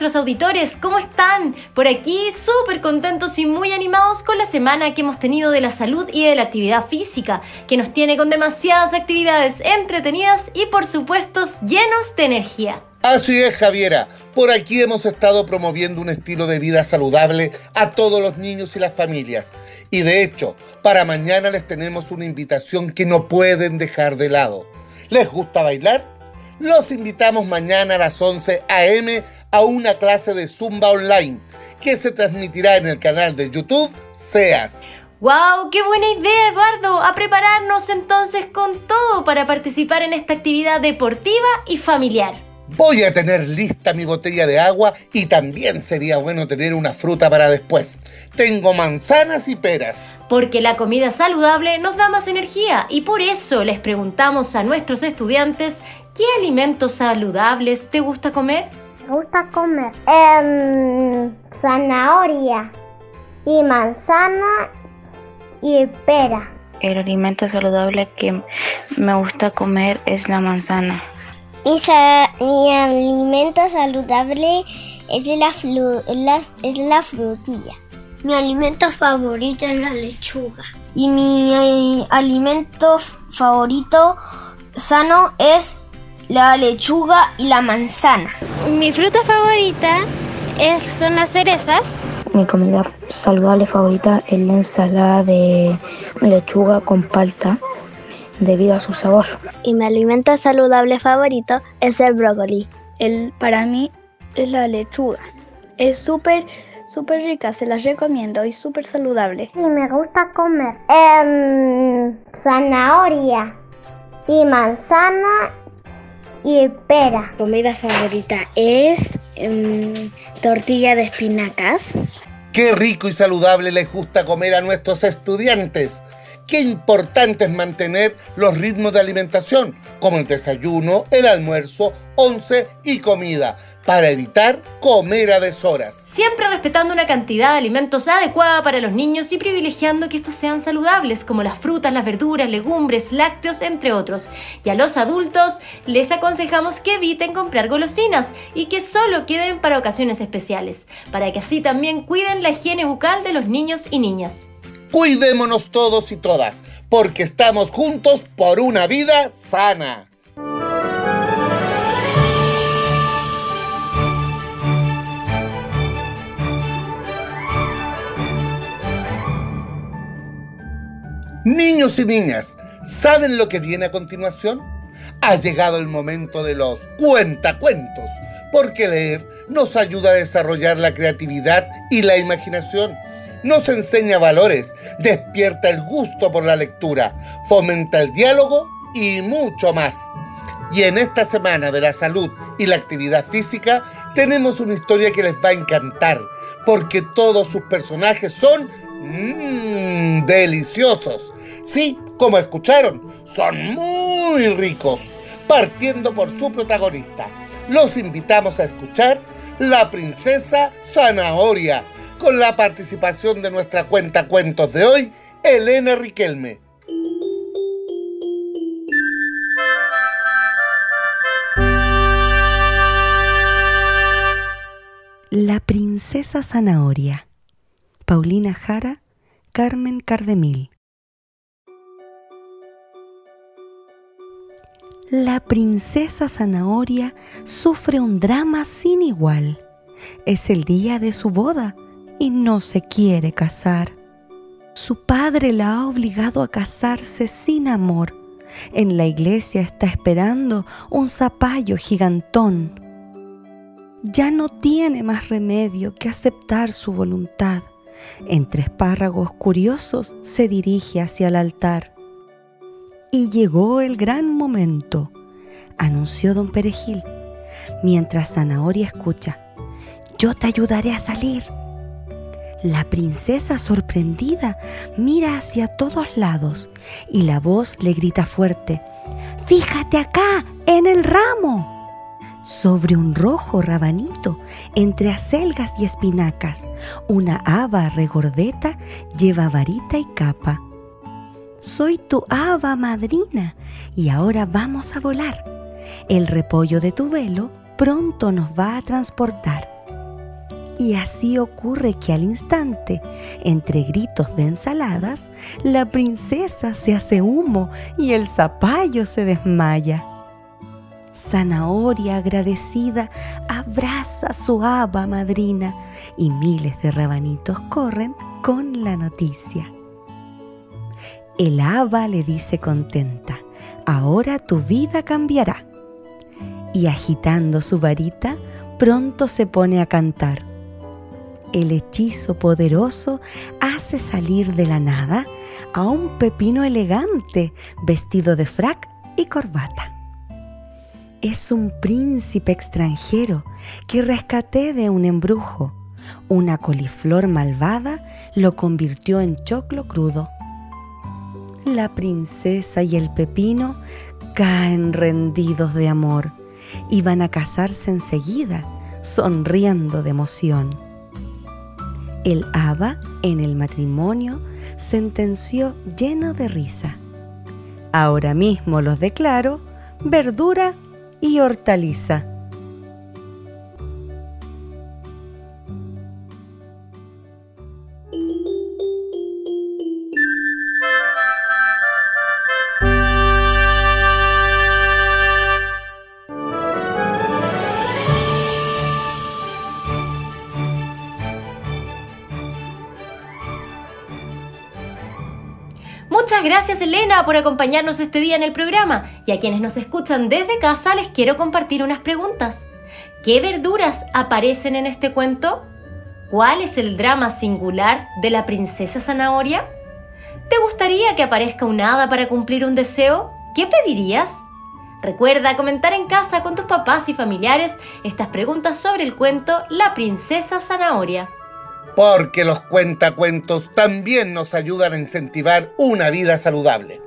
nuestros auditores, ¿cómo están? Por aquí súper contentos y muy animados con la semana que hemos tenido de la salud y de la actividad física, que nos tiene con demasiadas actividades entretenidas y por supuesto llenos de energía. Así es, Javiera. Por aquí hemos estado promoviendo un estilo de vida saludable a todos los niños y las familias. Y de hecho, para mañana les tenemos una invitación que no pueden dejar de lado. ¿Les gusta bailar? Los invitamos mañana a las 11 a.m. a una clase de Zumba online que se transmitirá en el canal de YouTube SEAS. ¡Wow! ¡Qué buena idea, Eduardo! A prepararnos entonces con todo para participar en esta actividad deportiva y familiar. Voy a tener lista mi botella de agua y también sería bueno tener una fruta para después. Tengo manzanas y peras. Porque la comida saludable nos da más energía y por eso les preguntamos a nuestros estudiantes ¿qué alimentos saludables te gusta comer? Me gusta comer em, zanahoria y manzana y pera. El alimento saludable que me gusta comer es la manzana. Mi, alimento saludable es la, es la frutilla. Mi alimento favorito es la lechuga. Y mi eh, alimento favorito sano es la lechuga y la manzana. Mi fruta favorita es, son las cerezas. Mi comida saludable favorita es la ensalada de lechuga con palta debido a su sabor. Y mi alimento saludable favorito es el brócoli. El, para mí es la lechuga. Es súper, súper rica, se las recomiendo y súper saludable. Y me gusta comer em, zanahoria y manzana y pera. Mi comida favorita es em, tortilla de espinacas. Qué rico y saludable les gusta comer a nuestros estudiantes qué importante es mantener los ritmos de alimentación, como el desayuno, el almuerzo, once y comida, para evitar comer a deshoras. Siempre respetando una cantidad de alimentos adecuada para los niños y privilegiando que estos sean saludables, como las frutas, las verduras, legumbres, lácteos, entre otros. Y a los adultos les aconsejamos que eviten comprar golosinas y que solo queden para ocasiones especiales, para que así también cuiden la higiene bucal de los niños y niñas. Cuidémonos todos y todas, porque estamos juntos por una vida sana. Niños y niñas, ¿saben lo que viene a continuación? Ha llegado el momento de los cuentacuentos, porque leer nos ayuda a desarrollar la creatividad y la imaginación nos enseña valores, despierta el gusto por la lectura, fomenta el diálogo y mucho más. Y en esta semana de la salud y la actividad física tenemos una historia que les va a encantar, porque todos sus personajes son mmm, deliciosos. Sí, como escucharon, son muy ricos, partiendo por su protagonista. Los invitamos a escuchar La Princesa Zanahoria con la participación de nuestra cuenta cuentos de hoy, Elena Riquelme. La princesa zanahoria. Paulina Jara, Carmen Cardemil. La princesa zanahoria sufre un drama sin igual. Es el día de su boda y no se quiere casar. Su padre la ha obligado a casarse sin amor. En la iglesia está esperando un zapallo gigantón. Ya no tiene más remedio que aceptar su voluntad. Entre espárragos curiosos se dirige hacia el altar. Y llegó el gran momento, anunció don Perejil, mientras Zanahoria escucha. Yo te ayudaré a salir. La princesa sorprendida mira hacia todos lados y la voz le grita fuerte, Fíjate acá, en el ramo. Sobre un rojo rabanito, entre acelgas y espinacas, una haba regordeta lleva varita y capa. Soy tu haba madrina y ahora vamos a volar. El repollo de tu velo pronto nos va a transportar. Y así ocurre que al instante, entre gritos de ensaladas, la princesa se hace humo y el zapallo se desmaya. Zanahoria agradecida abraza a su haba madrina y miles de rabanitos corren con la noticia. El haba le dice contenta, ahora tu vida cambiará. Y agitando su varita, pronto se pone a cantar el hechizo poderoso hace salir de la nada a un pepino elegante vestido de frac y corbata. Es un príncipe extranjero que rescaté de un embrujo. Una coliflor malvada lo convirtió en choclo crudo. La princesa y el pepino caen rendidos de amor y van a casarse enseguida, sonriendo de emoción el Abba en el matrimonio sentenció lleno de risa. Ahora mismo los declaro verdura y hortaliza. Muchas gracias Elena por acompañarnos este día en el programa y a quienes nos escuchan desde casa les quiero compartir unas preguntas. ¿Qué verduras aparecen en este cuento? ¿Cuál es el drama singular de la princesa zanahoria? ¿Te gustaría que aparezca un hada para cumplir un deseo? ¿Qué pedirías? Recuerda comentar en casa con tus papás y familiares estas preguntas sobre el cuento La princesa zanahoria porque los cuentacuentos también nos ayudan a incentivar una vida saludable.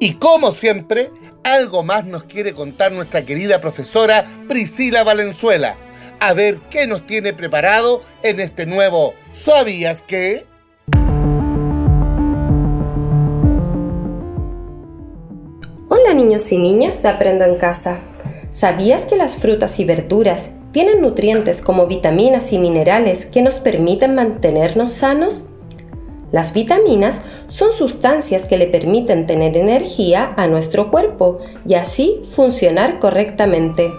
Y como siempre, algo más nos quiere contar nuestra querida profesora Priscila Valenzuela. A ver qué nos tiene preparado en este nuevo ¿Sabías qué? Hola niños y niñas de Aprendo en Casa. ¿Sabías que las frutas y verduras tienen nutrientes como vitaminas y minerales que nos permiten mantenernos sanos? Las vitaminas son sustancias que le permiten tener energía a nuestro cuerpo y así funcionar correctamente.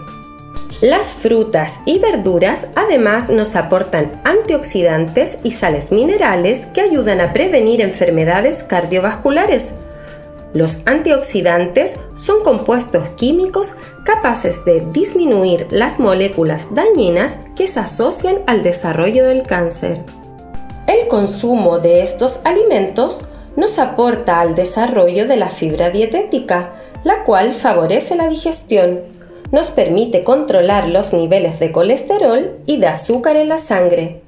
Las frutas y verduras además nos aportan antioxidantes y sales minerales que ayudan a prevenir enfermedades cardiovasculares los antioxidantes son compuestos químicos capaces de disminuir las moléculas dañinas que se asocian al desarrollo del cáncer. El consumo de estos alimentos nos aporta al desarrollo de la fibra dietética, la cual favorece la digestión, nos permite controlar los niveles de colesterol y de azúcar en la sangre.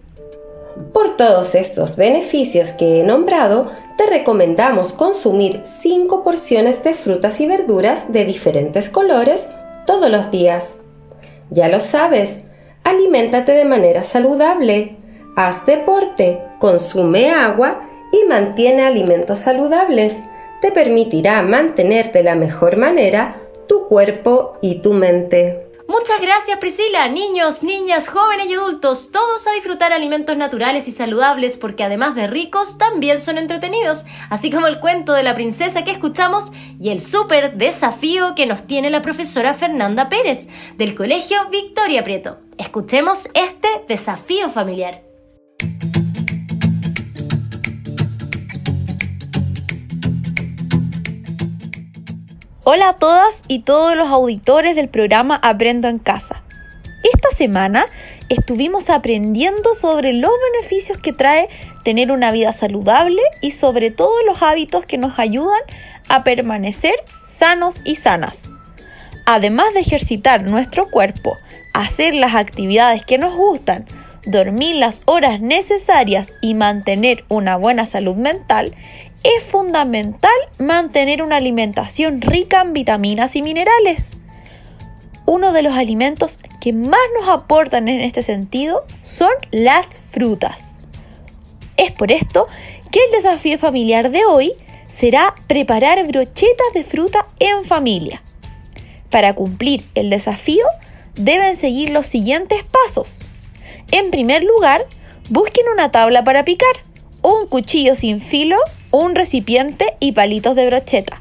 Por todos estos beneficios que he nombrado, te recomendamos consumir 5 porciones de frutas y verduras de diferentes colores todos los días. Ya lo sabes, aliméntate de manera saludable, haz deporte, consume agua y mantiene alimentos saludables. Te permitirá mantener de la mejor manera tu cuerpo y tu mente. Muchas gracias Priscila, niños, niñas, jóvenes y adultos, todos a disfrutar alimentos naturales y saludables porque además de ricos también son entretenidos, así como el cuento de la princesa que escuchamos y el súper desafío que nos tiene la profesora Fernanda Pérez del Colegio Victoria Prieto. Escuchemos este desafío familiar. Hola a todas y todos los auditores del programa Aprendo en Casa. Esta semana estuvimos aprendiendo sobre los beneficios que trae tener una vida saludable y sobre todo los hábitos que nos ayudan a permanecer sanos y sanas. Además de ejercitar nuestro cuerpo, hacer las actividades que nos gustan, dormir las horas necesarias y mantener una buena salud mental, es fundamental mantener una alimentación rica en vitaminas y minerales. Uno de los alimentos que más nos aportan en este sentido son las frutas. Es por esto que el desafío familiar de hoy será preparar brochetas de fruta en familia. Para cumplir el desafío deben seguir los siguientes pasos. En primer lugar, busquen una tabla para picar, un cuchillo sin filo, un recipiente y palitos de brocheta.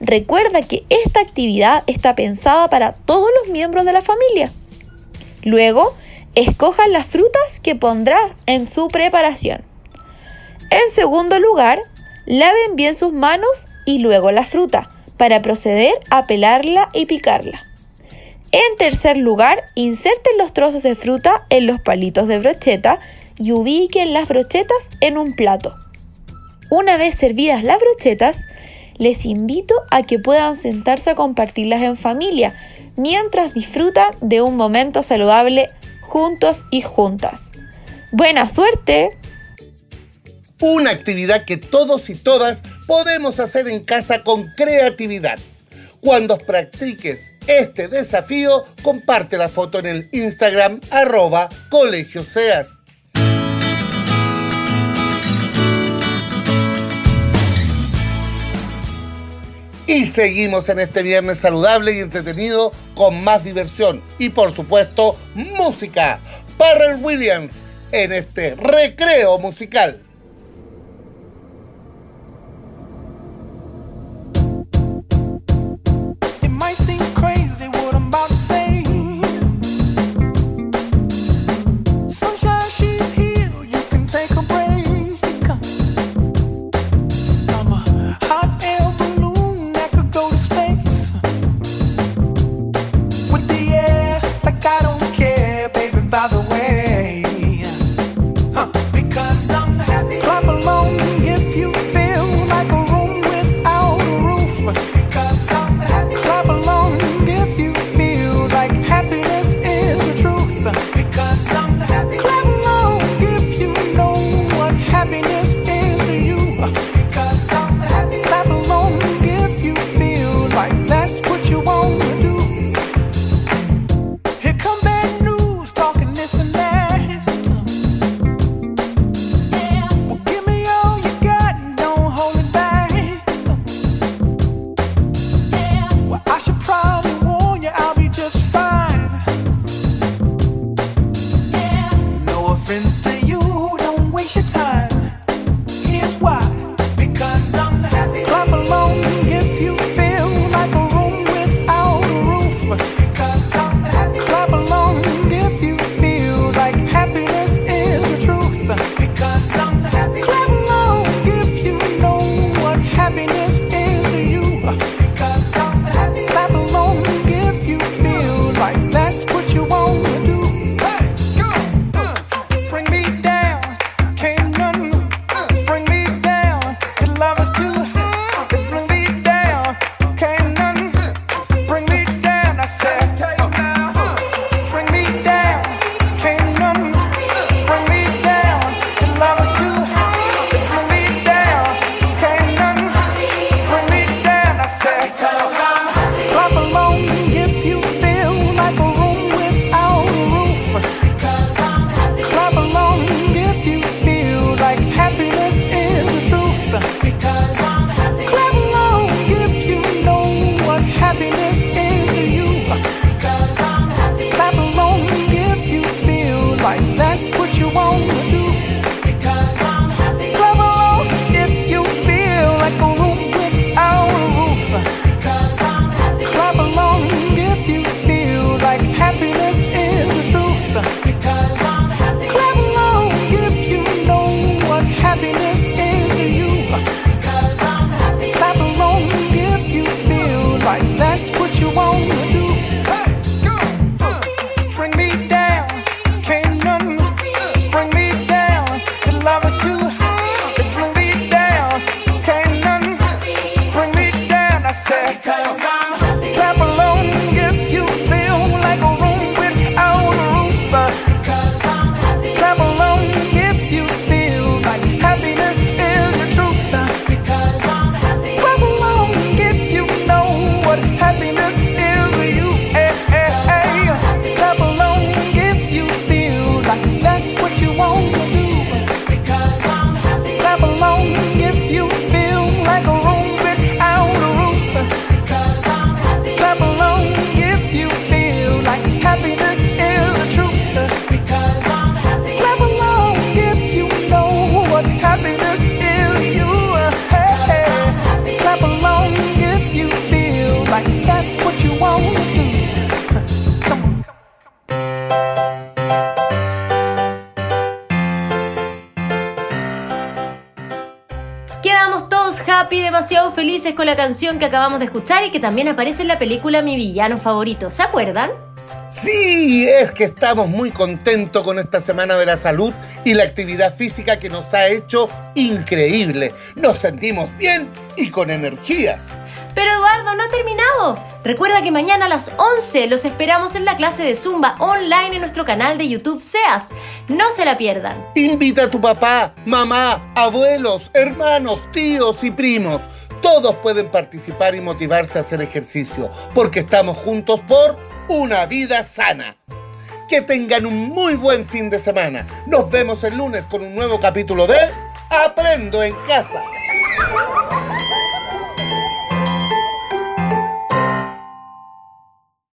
Recuerda que esta actividad está pensada para todos los miembros de la familia. Luego, escojan las frutas que pondrá en su preparación. En segundo lugar, laven bien sus manos y luego la fruta para proceder a pelarla y picarla. En tercer lugar, inserten los trozos de fruta en los palitos de brocheta y ubiquen las brochetas en un plato. Una vez servidas las brochetas, les invito a que puedan sentarse a compartirlas en familia mientras disfrutan de un momento saludable juntos y juntas. ¡Buena suerte! Una actividad que todos y todas podemos hacer en casa con creatividad. Cuando practiques este desafío, comparte la foto en el Instagram arroba colegioseas. Y seguimos en este viernes saludable y entretenido con más diversión y por supuesto música. Parrell Williams en este recreo musical. Felices con la canción que acabamos de escuchar y que también aparece en la película Mi villano favorito. ¿Se acuerdan? Sí, es que estamos muy contentos con esta Semana de la Salud y la actividad física que nos ha hecho increíble. Nos sentimos bien y con energías. Pero Eduardo, no ha terminado. Recuerda que mañana a las 11 los esperamos en la clase de Zumba online en nuestro canal de YouTube SEAS. No se la pierdan. Invita a tu papá, mamá, abuelos, hermanos, tíos y primos. Todos pueden participar y motivarse a hacer ejercicio, porque estamos juntos por una vida sana. Que tengan un muy buen fin de semana. Nos vemos el lunes con un nuevo capítulo de Aprendo en casa.